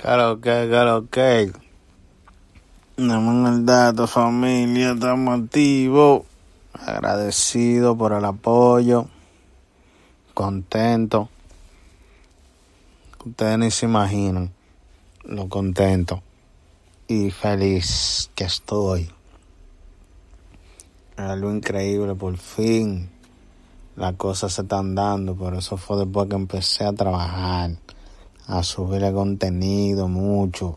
Claro que, claro que. Dame el dato, familia, estamos activos. Agradecido por el apoyo. Contento. Ustedes ni se imaginan lo contento y feliz que estoy. Es algo increíble, por fin. Las cosas se están dando, pero eso fue después que empecé a trabajar a subir el contenido mucho.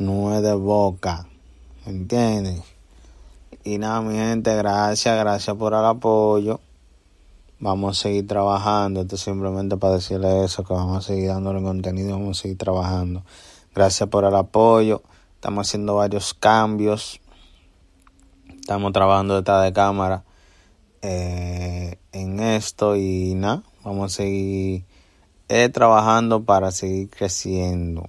Nuez de boca, ¿entiendes? Y nada, mi gente, gracias, gracias por el apoyo. Vamos a seguir trabajando, esto es simplemente para decirle eso, que vamos a seguir dándole contenido, vamos a seguir trabajando. Gracias por el apoyo, estamos haciendo varios cambios, estamos trabajando detrás de cámara eh, en esto y nada, vamos a seguir eh, trabajando para seguir creciendo